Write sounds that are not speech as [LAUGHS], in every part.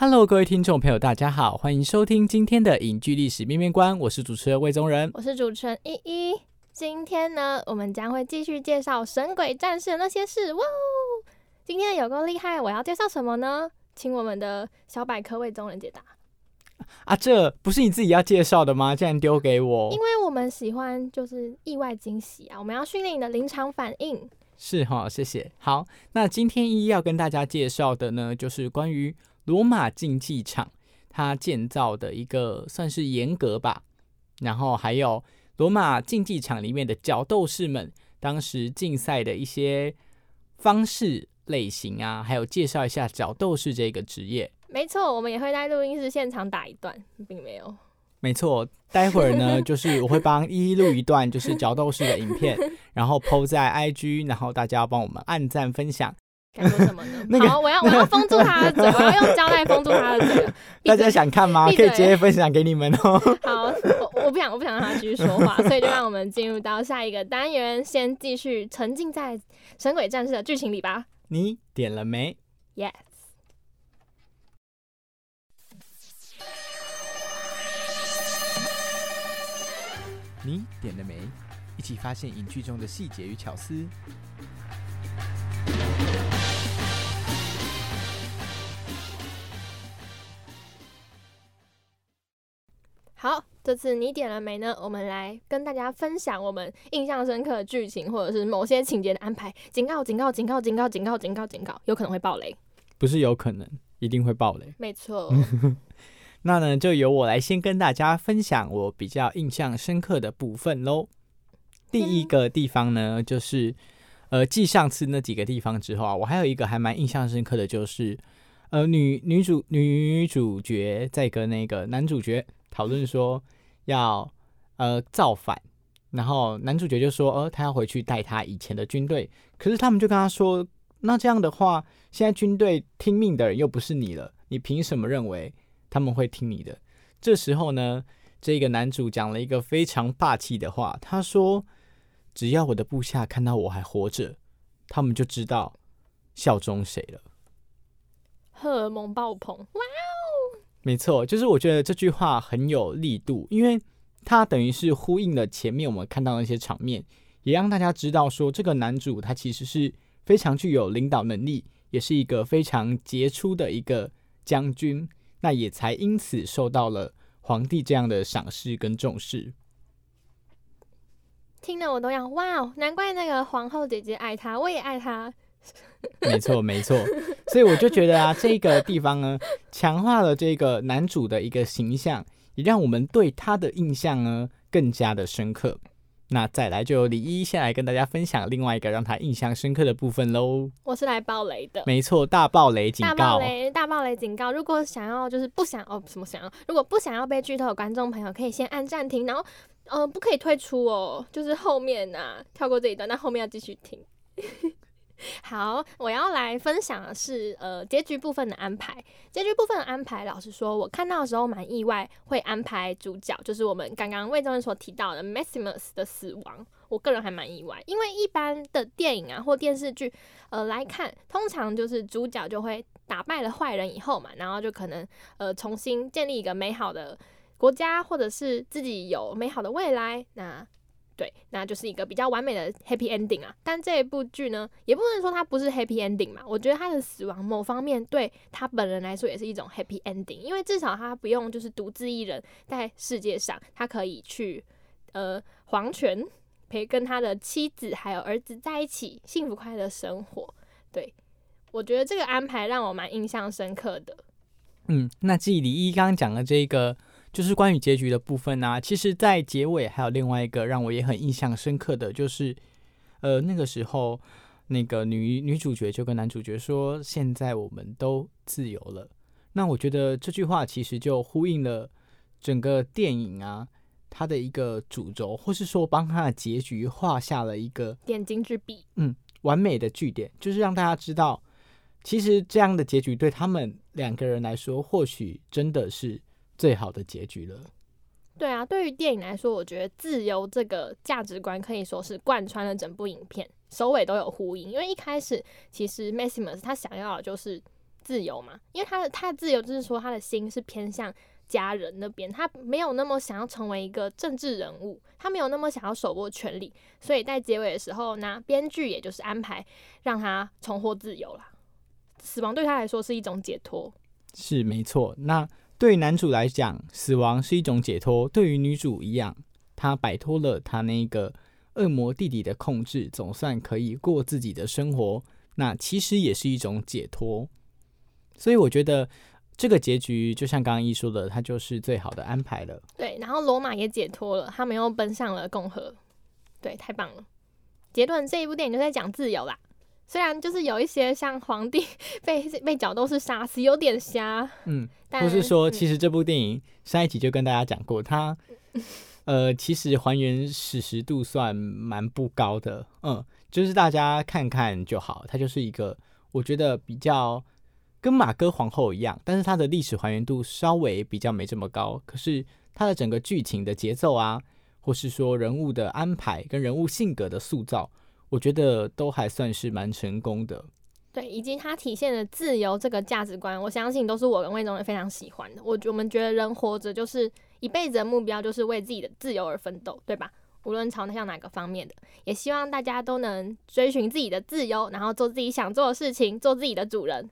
Hello，各位听众朋友，大家好，欢迎收听今天的影剧历史面面观，我是主持人魏宗仁，我是主持人依依。今天呢，我们将会继续介绍《神鬼战士》的那些事。哇哦，今天有够厉害！我要介绍什么呢？请我们的小百科魏宗仁解答。啊，这不是你自己要介绍的吗？竟然丢给我？因为我们喜欢就是意外惊喜啊！我们要训练你的临场反应。是哈，谢谢。好，那今天依依要跟大家介绍的呢，就是关于。罗马竞技场，它建造的一个算是严格吧，然后还有罗马竞技场里面的角斗士们当时竞赛的一些方式类型啊，还有介绍一下角斗士这个职业。没错，我们也会在录音室现场打一段，并没有。没错，待会儿呢，[LAUGHS] 就是我会帮一一录一段，就是角斗士的影片，然后 PO 在 IG，然后大家要帮我们按赞分享。什么呢？[LAUGHS] 好，我要我要封住他的嘴，[LAUGHS] 我要用胶带封住他的嘴。[LAUGHS] 大家想看吗？可以直接分享给你们哦。好，我我不想我不想让他继续说话，所以就让我们进入到下一个单元，先继续沉浸在《神鬼战士》的剧情里吧。你点了没？Yes。你点了没？一起发现影剧中的细节与巧思。好，这次你点了没呢？我们来跟大家分享我们印象深刻的剧情，或者是某些情节的安排。警告！警告！警告！警告！警告！警告！警告！有可能会爆雷，不是有可能，一定会爆雷。没错。那呢，就由我来先跟大家分享我比较印象深刻的部分喽。第一个地方呢，就是呃，继上次那几个地方之后啊，我还有一个还蛮印象深刻的就是，呃，女女主女主角在跟那个男主角。讨论说要呃造反，然后男主角就说，呃，他要回去带他以前的军队。可是他们就跟他说，那这样的话，现在军队听命的人又不是你了，你凭什么认为他们会听你的？这时候呢，这个男主讲了一个非常霸气的话，他说，只要我的部下看到我还活着，他们就知道效忠谁了。荷尔蒙爆棚，哇！没错，就是我觉得这句话很有力度，因为它等于是呼应了前面我们看到那些场面，也让大家知道说这个男主他其实是非常具有领导能力，也是一个非常杰出的一个将军，那也才因此受到了皇帝这样的赏识跟重视。听得我都要哇哦，难怪那个皇后姐姐爱他，我也爱他。没错，没错，所以我就觉得啊，这个地方呢，强化了这个男主的一个形象，也让我们对他的印象呢更加的深刻。那再来，就由李一先来跟大家分享另外一个让他印象深刻的部分喽。我是来爆雷的，没错，大爆雷警告，大爆雷，大爆雷警告。如果想要就是不想哦，什么想要？如果不想要被剧透的观众朋友，可以先按暂停，然后呃，不可以退出哦，就是后面啊，跳过这一段，那后面要继续听。[LAUGHS] 好，我要来分享的是呃结局部分的安排。结局部分的安排，老实说，我看到的时候蛮意外，会安排主角就是我们刚刚魏忠仁所提到的 Maximus 的死亡。我个人还蛮意外，因为一般的电影啊或电视剧呃来看，通常就是主角就会打败了坏人以后嘛，然后就可能呃重新建立一个美好的国家，或者是自己有美好的未来。那对，那就是一个比较完美的 happy ending 啊。但这一部剧呢，也不能说它不是 happy ending 嘛。我觉得他的死亡某方面对他本人来说也是一种 happy ending，因为至少他不用就是独自一人在世界上，他可以去呃黄泉陪跟他的妻子还有儿子在一起，幸福快乐生活。对我觉得这个安排让我蛮印象深刻的。嗯，那继李一刚刚讲的这个。就是关于结局的部分呢，其实，在结尾还有另外一个让我也很印象深刻的就是，呃，那个时候那个女女主角就跟男主角说：“现在我们都自由了。”那我觉得这句话其实就呼应了整个电影啊，它的一个主轴，或是说帮他的结局画下了一个点睛之笔，嗯，完美的句点，就是让大家知道，其实这样的结局对他们两个人来说，或许真的是。最好的结局了。对啊，对于电影来说，我觉得自由这个价值观可以说是贯穿了整部影片，首尾都有呼应。因为一开始其实 Maximus 他想要的就是自由嘛，因为他的他的自由就是说他的心是偏向家人那边，他没有那么想要成为一个政治人物，他没有那么想要手握权力，所以在结尾的时候呢，编剧也就是安排让他重获自由了。死亡对他来说是一种解脱，是没错。那对男主来讲，死亡是一种解脱；对于女主一样，她摆脱了她那个恶魔弟弟的控制，总算可以过自己的生活。那其实也是一种解脱。所以我觉得这个结局就像刚刚一说的，它就是最好的安排了。对，然后罗马也解脱了，他们又奔向了共和。对，太棒了！杰顿这一部电影就在讲自由啦。虽然就是有一些像皇帝 [LAUGHS] 被被角斗士杀死，有点瞎。嗯，不是说其实这部电影上一集就跟大家讲过，它 [LAUGHS] 呃其实还原史实度算蛮不高的。嗯，就是大家看看就好。它就是一个我觉得比较跟马哥皇后一样，但是它的历史还原度稍微比较没这么高。可是它的整个剧情的节奏啊，或是说人物的安排跟人物性格的塑造。我觉得都还算是蛮成功的，对，以及它体现的自由这个价值观，我相信都是我跟魏总也非常喜欢的。我我们觉得人活着就是一辈子的目标，就是为自己的自由而奋斗，对吧？无论朝向哪个方面的，也希望大家都能追寻自己的自由，然后做自己想做的事情，做自己的主人。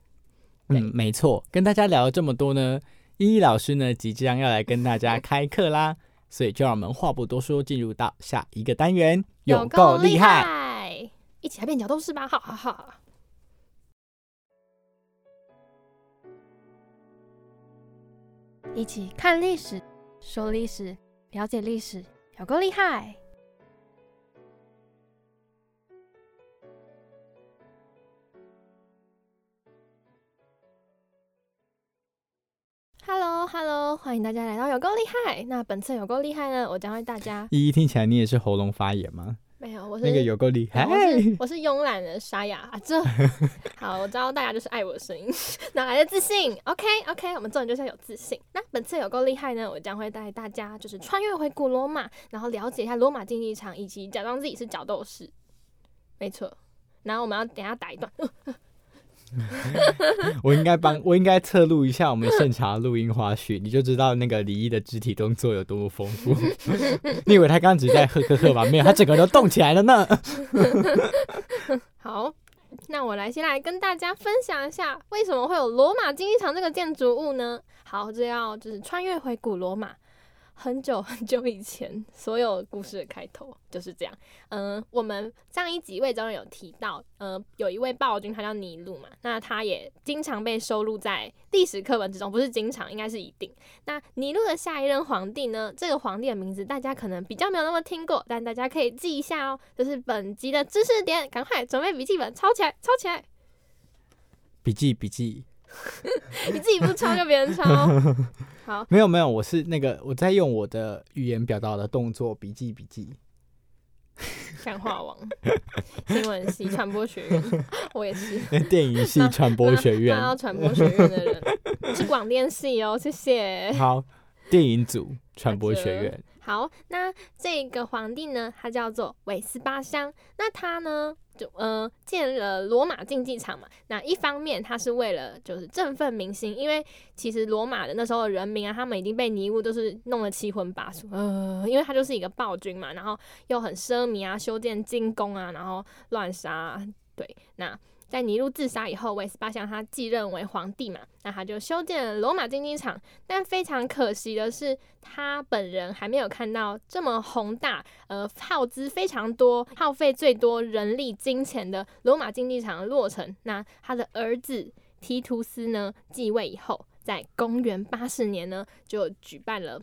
嗯，没错。跟大家聊了这么多呢，依依老师呢即将要来跟大家 [LAUGHS] 开课啦，所以就让我们话不多说，进入到下一个单元，有够厉害。一起来变角斗士吧！哈哈哈。一起看历史，说历史，了解历史，有够厉害！Hello，Hello，欢迎大家来到有够厉害。那本次有够厉害呢，我将为大家。依依听起来你也是喉咙发炎吗？没有，我是那个有够厉害，我是我是慵懒的沙哑啊，这好，我知道大家就是爱我的声音，哪来的自信？OK OK，我们做人就是要有自信。那本次有够厉害呢，我将会带大家就是穿越回古罗马，然后了解一下罗马竞技场，以及假装自己是角斗士。没错，然后我们要等下打一段。[LAUGHS] 我应该帮我应该侧录一下我们现场录音花絮，你就知道那个李毅的肢体动作有多么丰富。[LAUGHS] 你以为他刚刚只是在呵呵呵吧？[LAUGHS] 没有，他整个人都动起来了呢。好，那我来先来跟大家分享一下，为什么会有罗马竞技场这个建筑物呢？好，这要就是穿越回古罗马。很久 [LAUGHS] 很久以前，所有故事的开头就是这样。嗯，我们上一集魏中有提到，呃，有一位暴君，他叫尼禄嘛。那他也经常被收录在历史课本之中，不是经常，应该是一定。那尼禄的下一任皇帝呢？这个皇帝的名字大家可能比较没有那么听过，但大家可以记一下哦。这是本集的知识点，赶快准备笔记本，抄起来，抄起来。笔记，笔记。[LAUGHS] 你自己不抄就别人抄。[LAUGHS] 好，没有没有，我是那个我在用我的语言表达的动作笔记笔记。干话王，[LAUGHS] 新闻系传播学院，[LAUGHS] 我也是。电影系传播学院，到传播学院的人是广电系哦，谢谢。好，电影组传播学院。好，那这个皇帝呢，他叫做韦斯巴乡。那他呢，就呃建了罗马竞技场嘛。那一方面，他是为了就是振奋民心，因为其实罗马的那时候的人民啊，他们已经被尼禄都是弄得七荤八素，呃，因为他就是一个暴君嘛，然后又很奢靡啊，修建金宫啊，然后乱杀、啊。对，那。在尼禄自杀以后，韦斯巴向他继任为皇帝嘛，那他就修建了罗马竞技场。但非常可惜的是，他本人还没有看到这么宏大、呃耗资非常多、耗费最多人力金钱的罗马竞技场的落成。那他的儿子提图斯呢继位以后，在公元八十年呢就举办了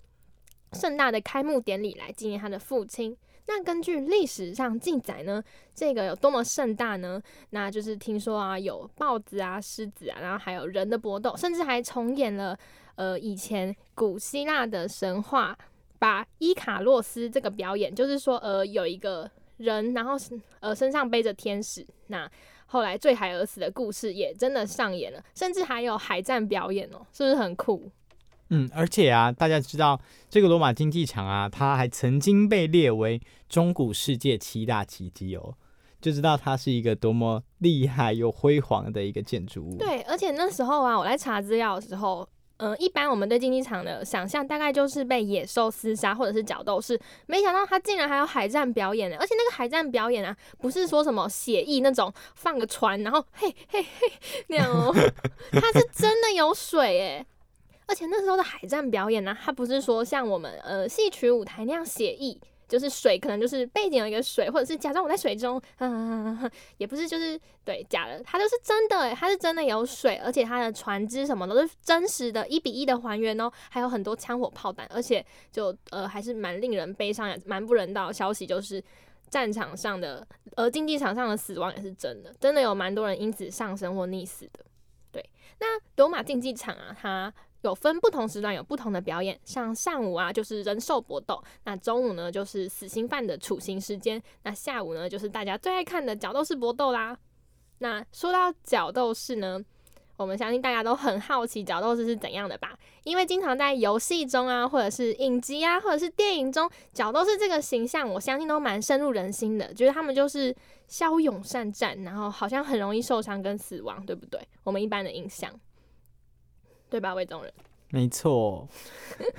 盛大的开幕典礼来纪念他的父亲。那根据历史上记载呢，这个有多么盛大呢？那就是听说啊，有豹子啊、狮子啊，然后还有人的搏斗，甚至还重演了呃以前古希腊的神话，把伊卡洛斯这个表演，就是说呃有一个人，然后呃身上背着天使，那后来坠海而死的故事也真的上演了，甚至还有海战表演哦，是不是很酷？嗯，而且啊，大家知道这个罗马竞技场啊，它还曾经被列为中古世界七大奇迹哦，就知道它是一个多么厉害又辉煌的一个建筑物。对，而且那时候啊，我在查资料的时候，嗯，一般我们对竞技场的想象大概就是被野兽厮杀或者是角斗士，没想到它竟然还有海战表演呢！而且那个海战表演啊，不是说什么写意那种放个船然后嘿嘿嘿那样哦，[LAUGHS] 它是真的有水诶。而且那时候的海战表演呢，它不是说像我们呃戏曲舞台那样写意，就是水可能就是背景有一个水，或者是假装我在水中，嗯，也不是就是对假的，它就是真的，它是真的有水，而且它的船只什么的都是真实的，一比一的还原哦，还有很多枪火炮弹，而且就呃还是蛮令人悲伤也、蛮不人道消息，就是战场上的呃竞技场上的死亡也是真的，真的有蛮多人因此丧生或溺死的。对，那罗马竞技场啊，它。有分不同时段有不同的表演，像上午啊就是人兽搏斗，那中午呢就是死刑犯的处刑时间，那下午呢就是大家最爱看的角斗士搏斗啦。那说到角斗士呢，我们相信大家都很好奇角斗士是怎样的吧？因为经常在游戏中啊，或者是影集啊，或者是电影中，角斗士这个形象，我相信都蛮深入人心的，觉得他们就是骁勇善战，然后好像很容易受伤跟死亡，对不对？我们一般的印象。对吧，魏中人？没错。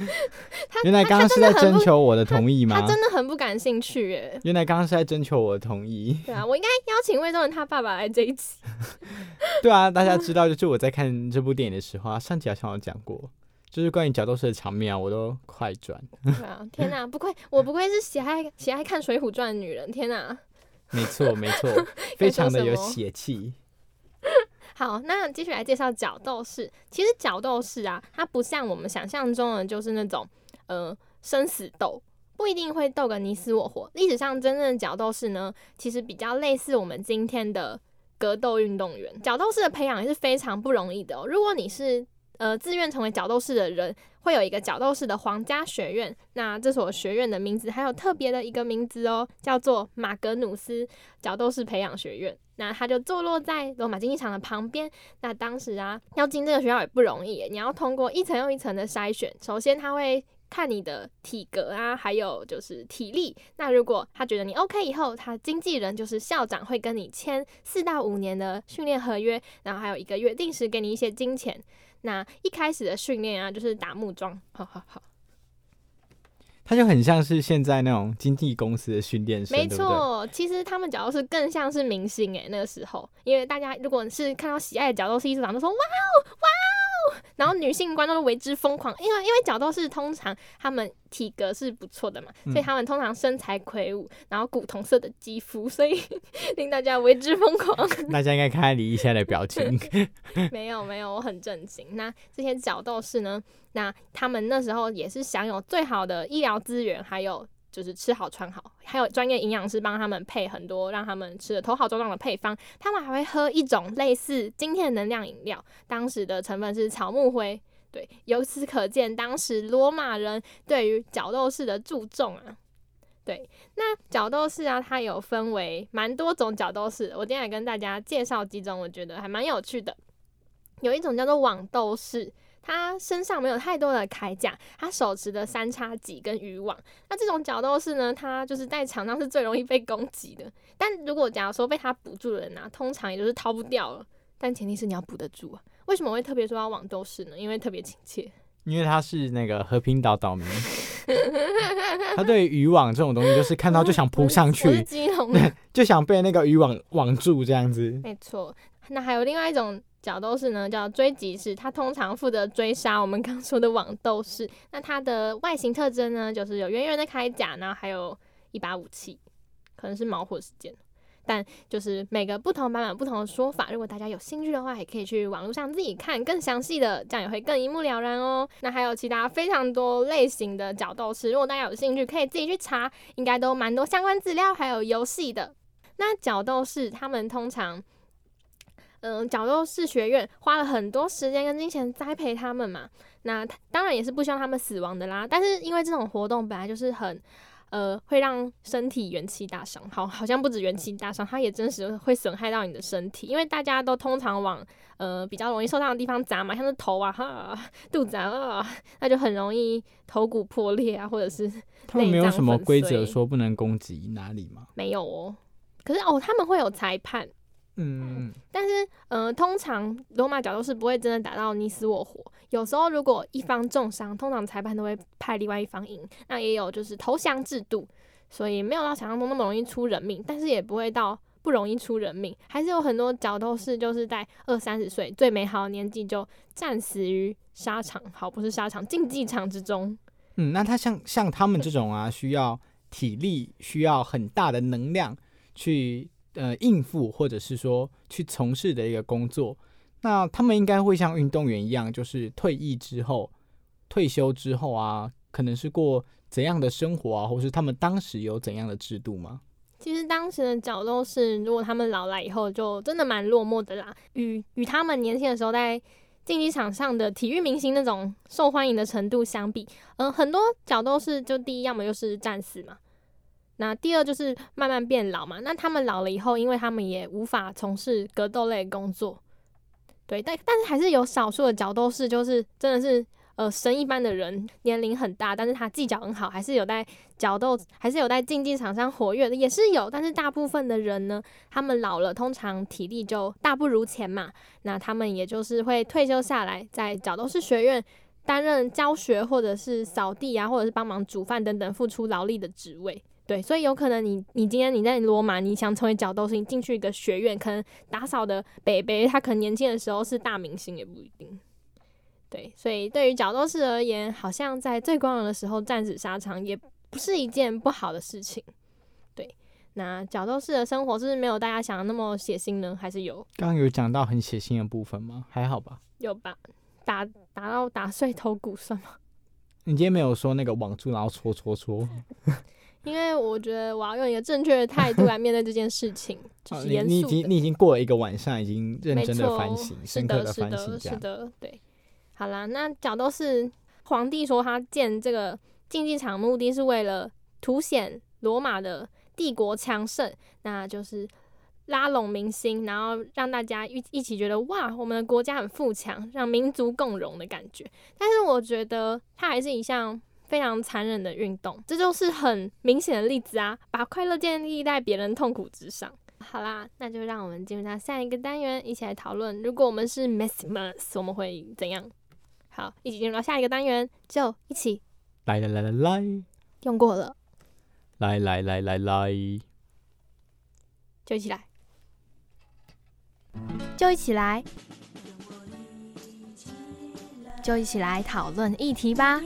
[LAUGHS] 原来刚刚是在征求我的同意吗？他真的很不感兴趣耶。原来刚刚是在征求我的同意。对啊，我应该邀请魏忠仁他爸爸来这一集。[LAUGHS] 对啊，大家知道，就是我在看这部电影的时候啊，上集好像有讲过，就是关于角斗士的场面啊，我都快转。对啊，天哪，不愧我不愧是喜爱喜爱看《水浒传》的女人，天哪！没错没 [LAUGHS] 错，非常的有血气。好，那继续来介绍角斗士。其实角斗士啊，它不像我们想象中的，就是那种呃生死斗，不一定会斗个你死我活。历史上真正的角斗士呢，其实比较类似我们今天的格斗运动员。角斗士的培养也是非常不容易的哦。如果你是呃自愿成为角斗士的人，会有一个角斗士的皇家学院。那这所学院的名字还有特别的一个名字哦，叫做马格努斯角斗士培养学院。那他就坐落在罗马竞技场的旁边。那当时啊，要进这个学校也不容易，你要通过一层又一层的筛选。首先他会看你的体格啊，还有就是体力。那如果他觉得你 OK 以后，他经纪人就是校长会跟你签四到五年的训练合约，然后还有一个月定时给你一些金钱。那一开始的训练啊，就是打木桩，好好好。他就很像是现在那种经纪公司的训练生，没错。其实他们角斗士更像是明星诶，那个时候，因为大家如果是看到喜爱的角斗士，一出场就说哇哦哇哦，然后女性观众都为之疯狂，因为因为角斗士通常他们体格是不错的嘛，所以他们通常身材魁梧，然后古铜色的肌肤，所以 [LAUGHS] 令大家为之疯狂。[LAUGHS] 大家应该看看李毅现在的表情，[LAUGHS] 没有没有，我很震惊。那这些角斗士呢？那他们那时候也是享有最好的医疗资源，还有就是吃好穿好，还有专业营养师帮他们配很多让他们吃的头好壮壮的配方。他们还会喝一种类似今天的能量饮料，当时的成分是草木灰。对，由此可见当时罗马人对于角斗士的注重啊。对，那角斗士啊，它有分为蛮多种角斗士，我今天来跟大家介绍几种，我觉得还蛮有趣的。有一种叫做网斗士。他身上没有太多的铠甲，他手持的三叉戟跟渔网。那这种角斗士呢，他就是在场上是最容易被攻击的。但如果假如说被他捕住的人啊，通常也就是逃不掉了。但前提是你要捕得住啊。为什么会特别说要网斗士呢？因为特别亲切。因为他是那个和平岛岛民，他对渔网这种东西就是看到就想扑上去，[LAUGHS] 对，[LAUGHS] 就想被那个渔网网住这样子。没错。那还有另外一种角斗士呢，叫追击士，他通常负责追杀我们刚说的网斗士。那它的外形特征呢，就是有圆圆的铠甲，然后还有一把武器，可能是矛或是剑。但就是每个不同版本不同的说法，如果大家有兴趣的话，也可以去网络上自己看更详细的，这样也会更一目了然哦。那还有其他非常多类型的角斗士，如果大家有兴趣，可以自己去查，应该都蛮多相关资料，还有游戏的。那角斗士他们通常，嗯，角斗士学院花了很多时间跟金钱栽培他们嘛，那当然也是不希望他们死亡的啦。但是因为这种活动本来就是很。呃，会让身体元气大伤，好，好像不止元气大伤，它也真实会损害到你的身体，因为大家都通常往呃比较容易受伤的地方砸嘛，像是头啊、哈、肚子啊，那就很容易头骨破裂啊，或者是他们没有什么规则说不能攻击哪里吗？没有哦。可是哦，他们会有裁判，嗯，但是，呃，通常罗马角斗士不会真的打到你死我活。有时候如果一方重伤，通常裁判都会派另外一方赢。那也有就是投降制度，所以没有到想象中那么容易出人命，但是也不会到不容易出人命。还是有很多角斗士就是在二三十岁最美好的年纪就战死于沙场，好不是沙场竞技场之中。嗯，那他像像他们这种啊，需要体力，需要很大的能量去呃应付，或者是说去从事的一个工作，那他们应该会像运动员一样，就是退役之后、退休之后啊，可能是过怎样的生活啊，或是他们当时有怎样的制度吗？其实当时的角斗士，如果他们老来以后，就真的蛮落寞的啦。与与他们年轻的时候在竞技场上的体育明星那种受欢迎的程度相比，嗯、很多角斗士就第一，要么就是战死嘛，那第二就是慢慢变老嘛。那他们老了以后，因为他们也无法从事格斗类工作，对，但但是还是有少数的角斗士，就是真的是呃神一般的人，年龄很大，但是他技巧很好，还是有在角斗，还是有在竞技场上活跃的，也是有。但是大部分的人呢，他们老了，通常体力就大不如前嘛，那他们也就是会退休下来，在角斗士学院担任教学或者是扫地啊，或者是帮忙煮饭等等，付出劳力的职位。对，所以有可能你你今天你在罗马，你想成为角斗士，你进去一个学院，可能打扫的北北，他可能年轻的时候是大明星也不一定。对，所以对于角斗士而言，好像在最光荣的时候战死沙场，也不是一件不好的事情。对，那角斗士的生活是不是没有大家想的那么血腥呢？还是有刚刚有讲到很血腥的部分吗？还好吧？有吧？打打到打碎头骨算吗？[LAUGHS] 你今天没有说那个网住然后戳戳戳，[LAUGHS] 因为我觉得我要用一个正确的态度来面对这件事情，[LAUGHS] 就啊是你你已经严肃。你已经过了一个晚上，已经认真的反省，是深刻的，是反省的，这样。是的，对。好啦，那角斗士皇帝说他建这个竞技场目的是为了凸显罗马的帝国强盛，那就是拉拢民心，然后让大家一一起觉得哇，我们的国家很富强，让民族共荣的感觉。但是我觉得它还是一项非常残忍的运动，这就是很明显的例子啊，把快乐建立在别人痛苦之上。好啦，那就让我们进入到下一个单元，一起来讨论，如果我们是 Maximus，我们会怎样？好，一起进入到下一个单元，就一起来来来来来用过了，来来来来来，就一起来，就一起来，就一起来讨论议题吧。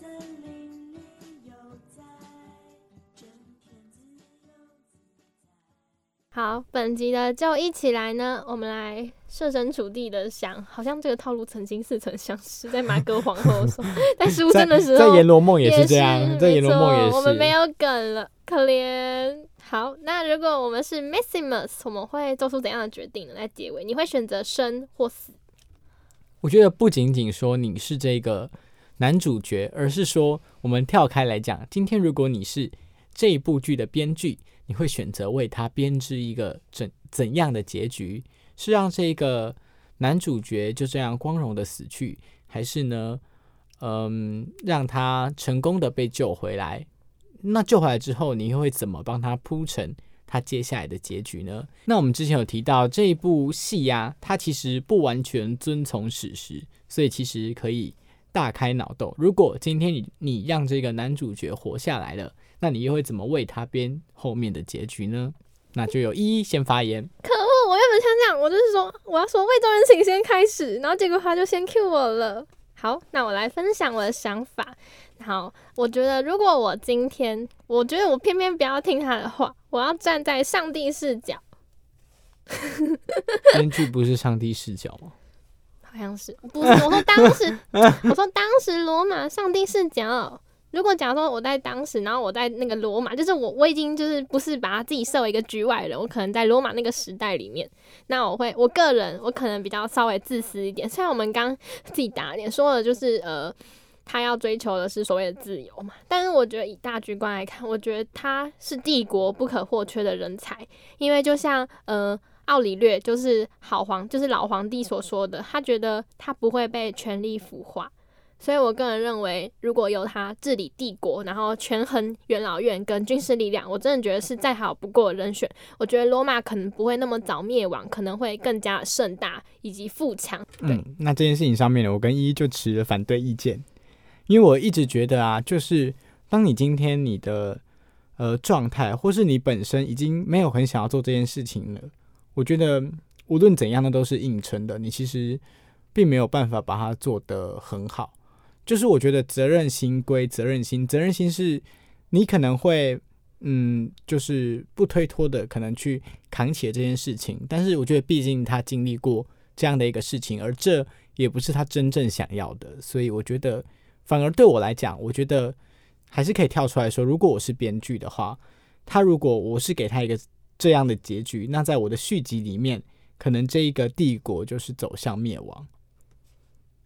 森林里悠哉，整天自由自好，本集的就一起来呢，我们来设身处地的想，好像这个套路曾经似曾相识，在马哥皇后的时候，[LAUGHS] 在书生的时候，在阎罗梦也是这样，在阎罗梦也是。我们没有梗了，可怜。好，那如果我们是 Maximus，我们会做出怎样的决定呢？在结尾，你会选择生或死？我觉得不仅仅说你是这个男主角，而是说我们跳开来讲，今天如果你是这一部剧的编剧，你会选择为他编织一个怎怎样的结局？是让这个男主角就这样光荣的死去，还是呢，嗯，让他成功的被救回来？那救回来之后，你又会怎么帮他铺成他接下来的结局呢？那我们之前有提到这一部戏呀、它其实不完全遵从史实，所以其实可以大开脑洞。如果今天你你让这个男主角活下来了，那你又会怎么为他编后面的结局呢？那就有一一先发言。可恶！我原本想讲，我就是说我要说魏忠人请先开始，然后结果他就先 cue 我了。好，那我来分享我的想法。好，我觉得如果我今天，我觉得我偏偏不要听他的话，我要站在上帝视角，[LAUGHS] 编剧不是上帝视角吗？好像是 [LAUGHS] 不是？我说当时，[LAUGHS] 我说当时罗马上帝视角。如果假如说我在当时，然后我在那个罗马，就是我我已经就是不是把他自己设为一个局外人，我可能在罗马那个时代里面，那我会我个人我可能比较稍微自私一点。虽然我们刚自己打脸说的就是呃，他要追求的是所谓的自由嘛，但是我觉得以大局观来看，我觉得他是帝国不可或缺的人才，因为就像呃。奥里略就是好皇，就是老皇帝所说的，他觉得他不会被权力腐化，所以我个人认为，如果由他治理帝国，然后权衡元老院跟军事力量，我真的觉得是再好不过的人选。我觉得罗马可能不会那么早灭亡，可能会更加盛大以及富强。对，嗯，那这件事情上面呢，我跟依依就持了反对意见，因为我一直觉得啊，就是当你今天你的呃状态，或是你本身已经没有很想要做这件事情了，我觉得无论怎样，那都是硬撑的，你其实并没有办法把它做得很好。就是我觉得责任心归责任心，责任心是你可能会嗯，就是不推脱的，可能去扛起这件事情。但是我觉得，毕竟他经历过这样的一个事情，而这也不是他真正想要的，所以我觉得，反而对我来讲，我觉得还是可以跳出来说，如果我是编剧的话，他如果我是给他一个这样的结局，那在我的续集里面，可能这一个帝国就是走向灭亡。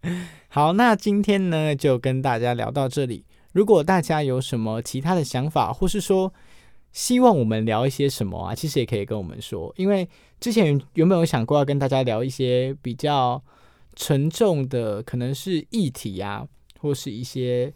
[LAUGHS] 好，那今天呢就跟大家聊到这里。如果大家有什么其他的想法，或是说希望我们聊一些什么啊，其实也可以跟我们说。因为之前原本有想过要跟大家聊一些比较沉重的，可能是议题啊，或是一些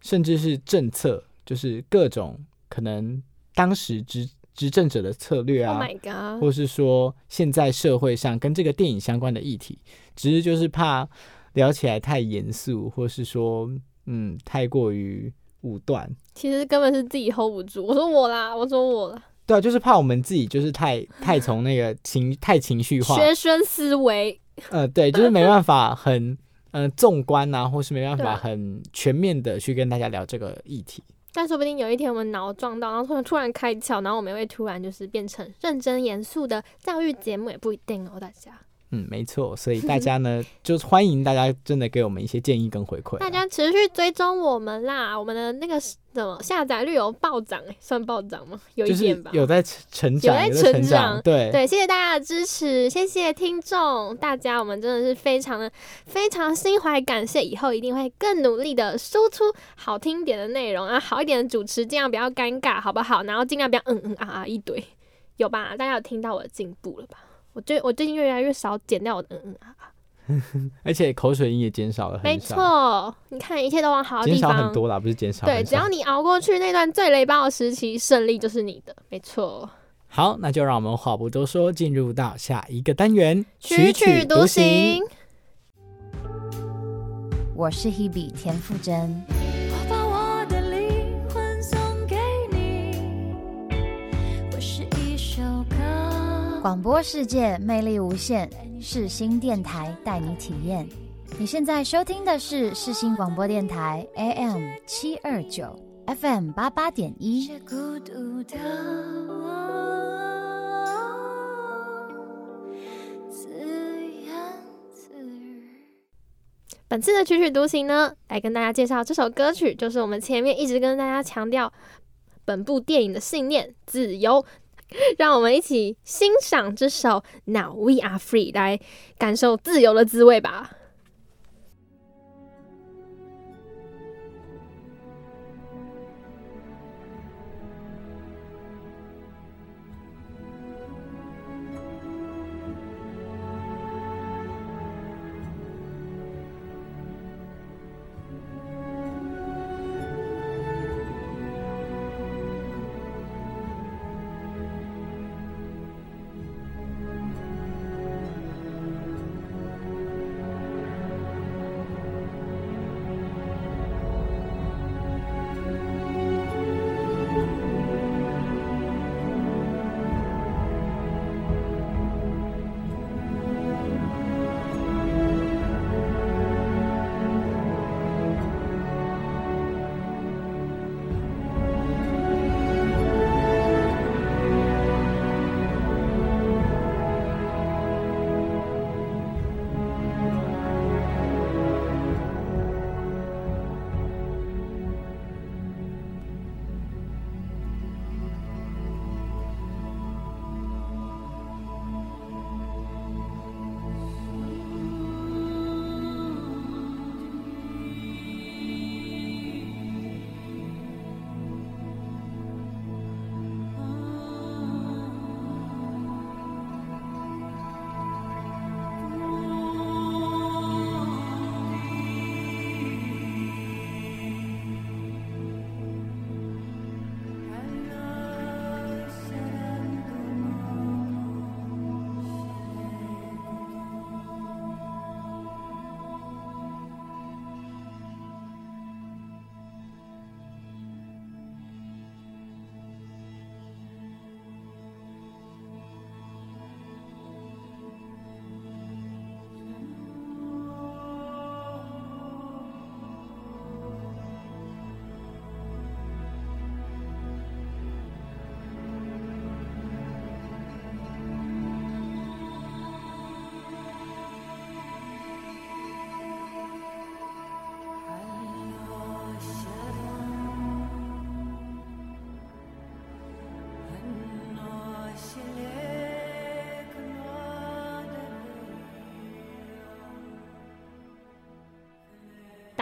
甚至是政策，就是各种可能当时之执政者的策略 Oh 啊！或是说现在社会上跟这个电影相关的议题，只是就是怕聊起来太严肃，或是说嗯太过于武断。其实根本是自己 hold 不住。我说我啦，我说我啦，对啊，就是怕我们自己就是太 [LAUGHS] 太从那个情太情绪化，学生思维。呃，对，就是没办 [LAUGHS] 法很呃纵观啊，或是没办法很全面的去跟大家聊这个议题。但说不定有一天我们脑撞到，然后突然突然开窍，然后我们会突然就是变成认真严肃的教育节目，也不一定哦，大家。嗯，没错，所以大 [LAUGHS] 家呢，就是欢迎大家真的给我们一些建议跟回馈啊。大家持续追踪我们啦，我们的那个什么下载率有暴涨、欸，算暴涨吗？有一点吧。有在成长，有在成成长对对，谢谢大家的支持，谢谢听众，大家我们真的是非常的非常心怀感谢，以后一定会更努力的输出好听一点的内容啊，好一点的主持，尽量不要尴尬，好不好？然后尽量不要嗯嗯啊啊一堆，有吧？大家有听到我的进步了吧？我最我最近越来越少剪掉我的嗯嗯啊啊，[LAUGHS] 而且口水音也减少了很没，错，你看一切都往好的减地方。少很多啦，不是减少对，只要你熬过去那段最雷暴的时期，胜利就是你的，没错。好，那就让我们话不多说，进入到下一个单元，曲曲独行。我是 Hebe 田馥甄。广播世界魅力无限，世新电台带你体验。你现在收听的是世新广播电台 AM 七二九 FM 八八点一。本次的曲曲独行呢，来跟大家介绍这首歌曲，就是我们前面一直跟大家强调本部电影的信念——自由。[LAUGHS] 让我们一起欣赏这首《Now We Are Free》，来感受自由的滋味吧。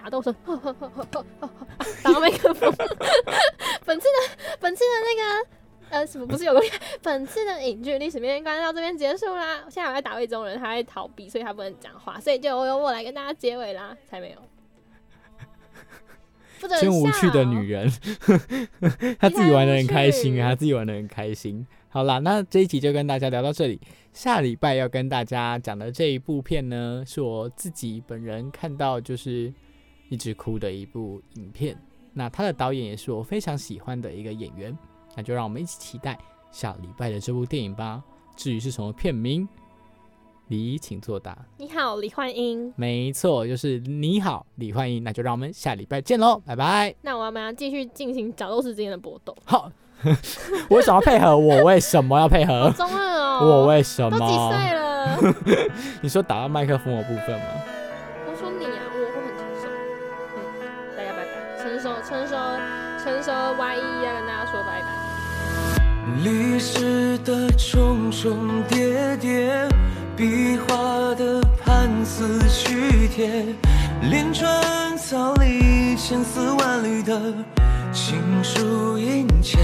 打斗声，打到麦克风。[LAUGHS] 本次的本次的那个呃什么不是有个本次的影剧历史面观到这边结束啦。现在我在打魏中人，他在逃避，所以他不能讲话，所以就由我来跟大家结尾啦，才没有。[LAUGHS] 真无趣的女人。人，她自己玩的很开心她自己玩的很开心。好啦，那这一集就跟大家聊到这里。下礼拜要跟大家讲的这一部片呢，是我自己本人看到就是一直哭的一部影片。那他的导演也是我非常喜欢的一个演员，那就让我们一起期待下礼拜的这部电影吧。至于是什么片名，你请作答。你好，李焕英。没错，就是你好，李焕英。那就让我们下礼拜见喽，拜拜。那我们要继续进行角斗士之间的搏斗。好，[LAUGHS] 我为什么要配合？我为什么要配合？中二哦，我为什么都几么？岁了？[LAUGHS] 你说打到麦克风的部分吗？我说你啊，我我很成熟成熟成熟 Y 一要跟大家说拜拜。历史的重重叠叠，笔画的判词曲帖，连川草里千丝万缕的情书殷切。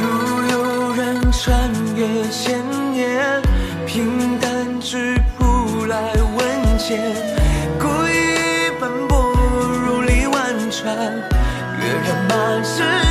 如有人穿越千年，平淡质朴来问笺，满世